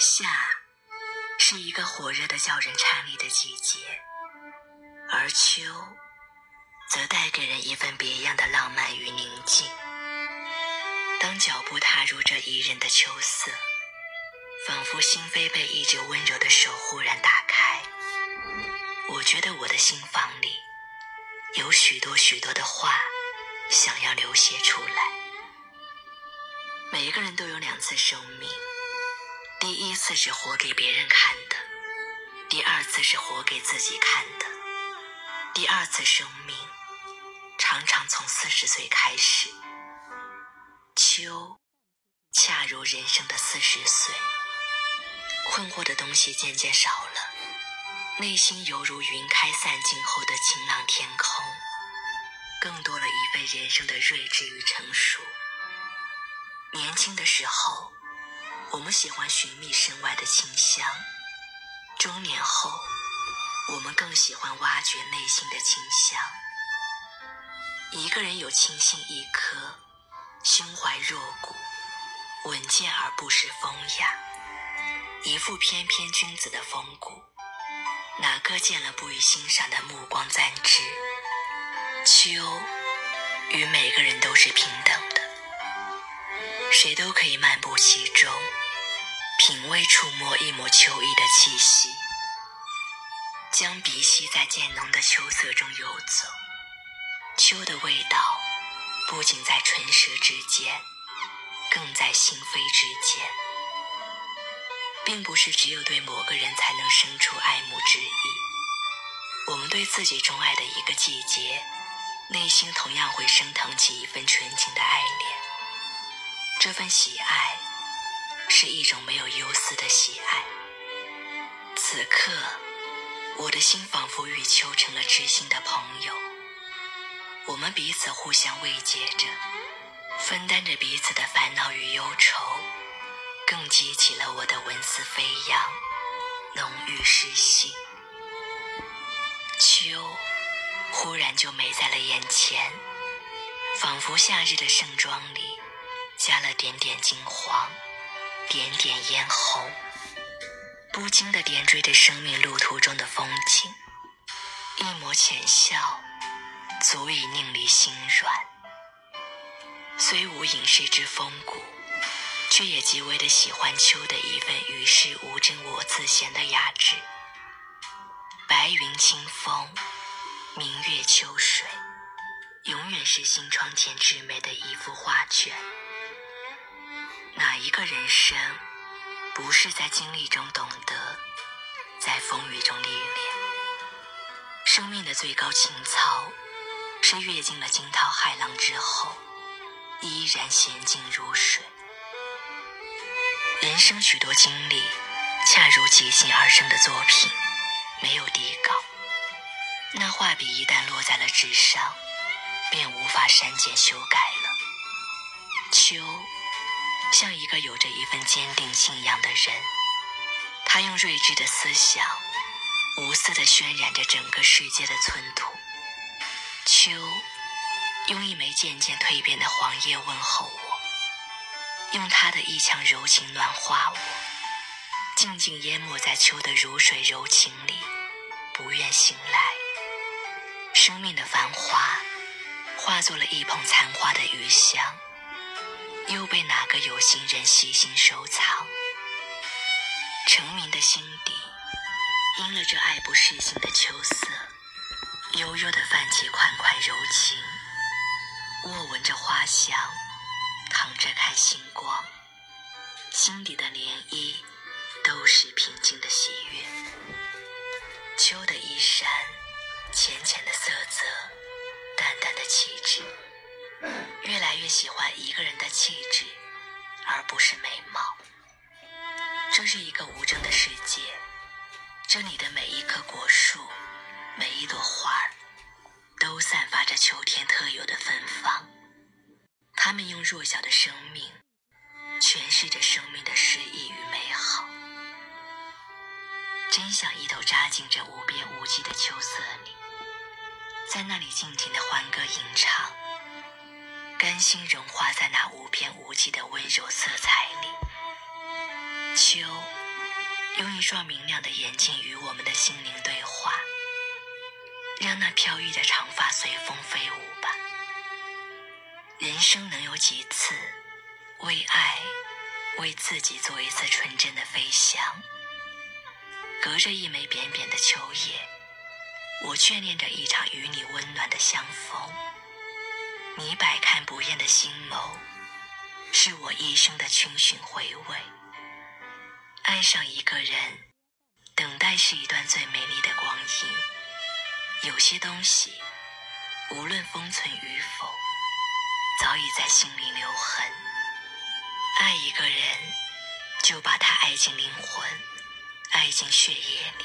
夏是一个火热的叫人颤栗的季节，而秋则带给人一份别样的浪漫与宁静。当脚步踏入这宜人的秋色，仿佛心扉被一只温柔的手忽然打开，我觉得我的心房里有许多许多的话想要流泻出来。每一个人都有两次生命。第一次是活给别人看的，第二次是活给自己看的。第二次生命常常从四十岁开始。秋，恰如人生的四十岁，困惑的东西渐渐少了，内心犹如云开散尽后的晴朗天空，更多了一份人生的睿智与成熟。年轻的时候。我们喜欢寻觅身外的清香，中年后，我们更喜欢挖掘内心的清香。一个人有清新一颗，胸怀若谷，稳健而不失风雅，一副翩翩君子的风骨，哪个见了不予欣赏的目光赞之？秋，与每个人都是平等，谁都可以漫步其中。品味、触摸一抹秋意的气息，将鼻息在渐浓的秋色中游走。秋的味道不仅在唇舌之间，更在心扉之间，并不是只有对某个人才能生出爱慕之意。我们对自己钟爱的一个季节，内心同样会升腾起一份纯情的爱恋。这份喜爱。是一种没有忧思的喜爱。此刻，我的心仿佛与秋成了知心的朋友，我们彼此互相慰藉着，分担着彼此的烦恼与忧愁，更激起了我的文思飞扬，浓郁诗兴。秋，忽然就美在了眼前，仿佛夏日的盛装里，加了点点金黄。点点嫣红，不经的点缀着生命路途中的风景。一抹浅笑，足以令离心软。虽无隐士之风骨，却也极为的喜欢秋的一份与世无争、我自闲的雅致。白云清风，明月秋水，永远是心窗前至美的一幅画卷。一个人生不是在经历中懂得，在风雨中历练？生命的最高情操，是阅尽了惊涛骇浪之后，依然娴静如水。人生许多经历，恰如即兴而生的作品，没有底稿。那画笔一旦落在了纸上，便无法删减修改了。秋。像一个有着一份坚定信仰的人，他用睿智的思想，无私地渲染着整个世界的寸土。秋，用一枚渐渐蜕变的黄叶问候我，用他的一腔柔情暖化我，静静淹没在秋的如水柔情里，不愿醒来。生命的繁华，化作了一捧残花的余香。又被哪个有心人细心收藏？成名的心底，因了这爱不释心的秋色，悠悠地泛起款款柔情。握闻着花香，躺着看星光，心底的涟漪都是平静的喜悦。秋的衣衫，浅浅的色泽，淡淡的气质。越来越喜欢一个人的气质，而不是美貌。这是一个无争的世界，这里的每一棵果树，每一朵花儿，都散发着秋天特有的芬芳。它们用弱小的生命，诠释着生命的诗意与美好。真想一头扎进这无边无际的秋色里，在那里尽情的欢歌吟唱。甘心融化在那无边无际的温柔色彩里。秋，用一双明亮的眼睛与我们的心灵对话，让那飘逸的长发随风飞舞吧。人生能有几次为爱、为自己做一次纯真的飞翔？隔着一枚扁扁的秋叶，我眷恋着一场与你温暖的相逢。你百看不厌的心眸，是我一生的逡巡回味。爱上一个人，等待是一段最美丽的光阴。有些东西，无论封存与否。早已在心里留痕。爱一个人，就把他爱进灵魂，爱进血液里。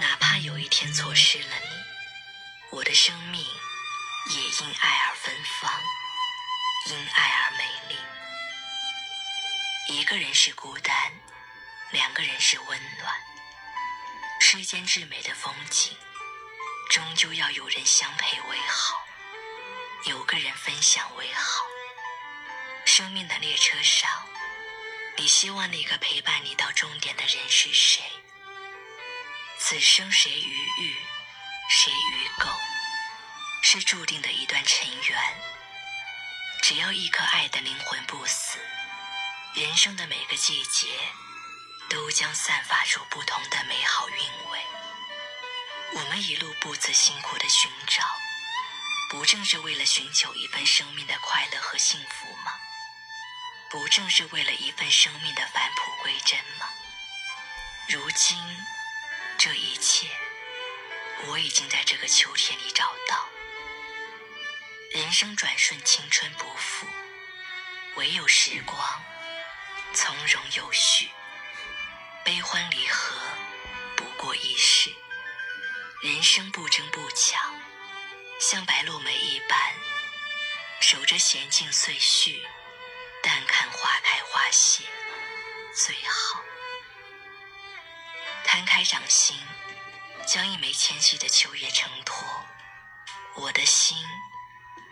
哪怕有一天错失了你，我的生命也因爱而芬芳，因爱而美丽。一个人是孤单，两个人是温暖。世间至美的风景，终究要有人相陪为好。有个人分享为好。生命的列车上，你希望那个陪伴你到终点的人是谁？此生谁与遇，谁与够，是注定的一段尘缘。只要一颗爱的灵魂不死，人生的每个季节都将散发出不同的美好韵味。我们一路不辞辛苦的寻找。不正是为了寻求一份生命的快乐和幸福吗？不正是为了一份生命的返璞归真吗？如今，这一切，我已经在这个秋天里找到。人生转瞬，青春不复，唯有时光从容有序。悲欢离合，不过一世。人生不争不抢。像白露梅一般，守着闲静岁序，淡看花开花谢，最好。摊开掌心，将一枚纤细的秋叶承托，我的心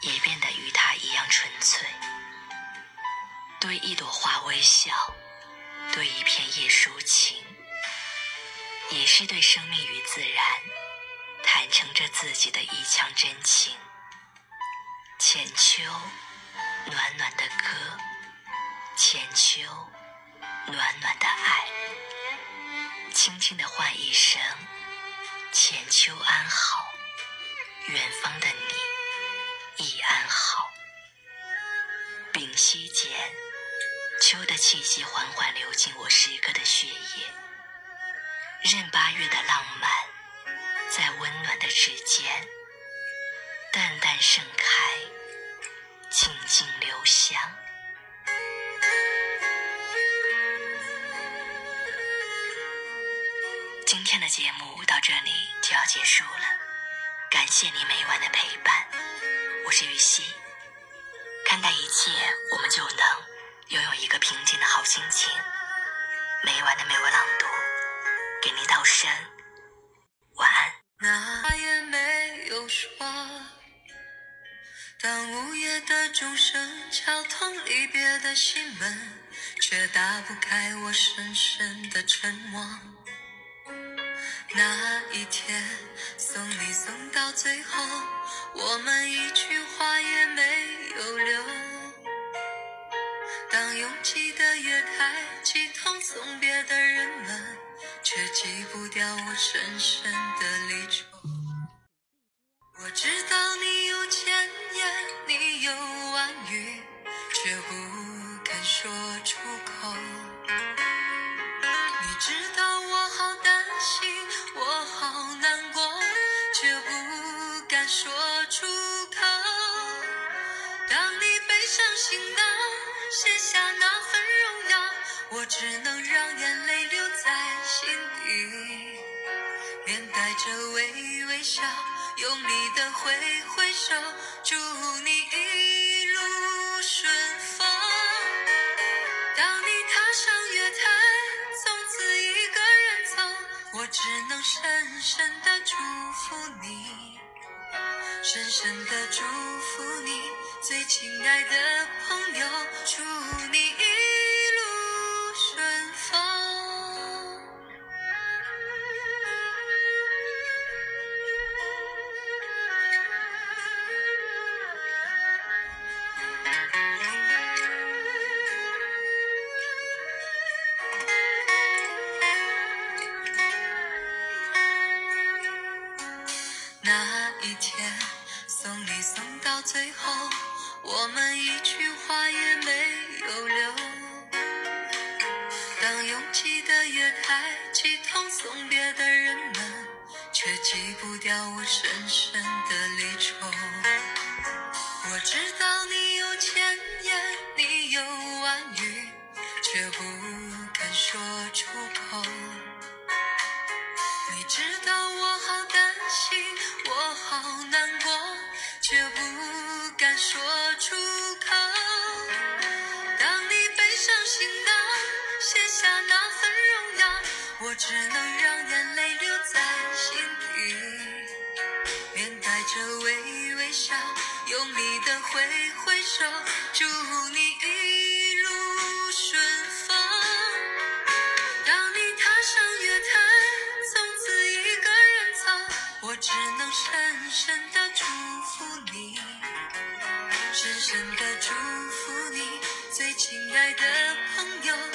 也变得与他一样纯粹。对一朵花微笑，对一片叶抒情，也是对生命与自然。坦诚着自己的一腔真情，浅秋，暖暖的歌，浅秋，暖暖的爱，轻轻的唤一声，浅秋安好，远方的你亦安好。屏息间，秋的气息缓缓流进我诗歌的血液，任八月的浪漫。在温暖的指尖，淡淡盛开，静静留香。今天的节目到这里就要结束了，感谢你每晚的陪伴，我是雨熙。看待一切，我们就能拥有一个平静的好心情。每晚的美文朗读，给您道声晚安。那也没有说，当午夜的钟声敲痛离别的心门，却打不开我深深的沉默。那一天送你送到最后，我们一句话也没有留。当拥挤的月台挤痛送别的人们。却挤不掉我深深的离愁。只能让眼泪流在。心底，面带着微微笑，用力的挥挥手，祝你一路顺风。当你踏上月台，从此一个人走，我只能深深的祝福你，深深的祝福你，最亲爱的朋友，祝你一到最后，我们一句话也没有留。当拥挤的月台，挤痛送别的人们，却挤不掉我深深的离愁。我只能让眼泪留在心底，面带着微微笑，用力的挥挥手，祝你一路顺风。当你踏上月台，从此一个人走，我只能深深的祝福你，深深的祝福你，最亲爱的朋友。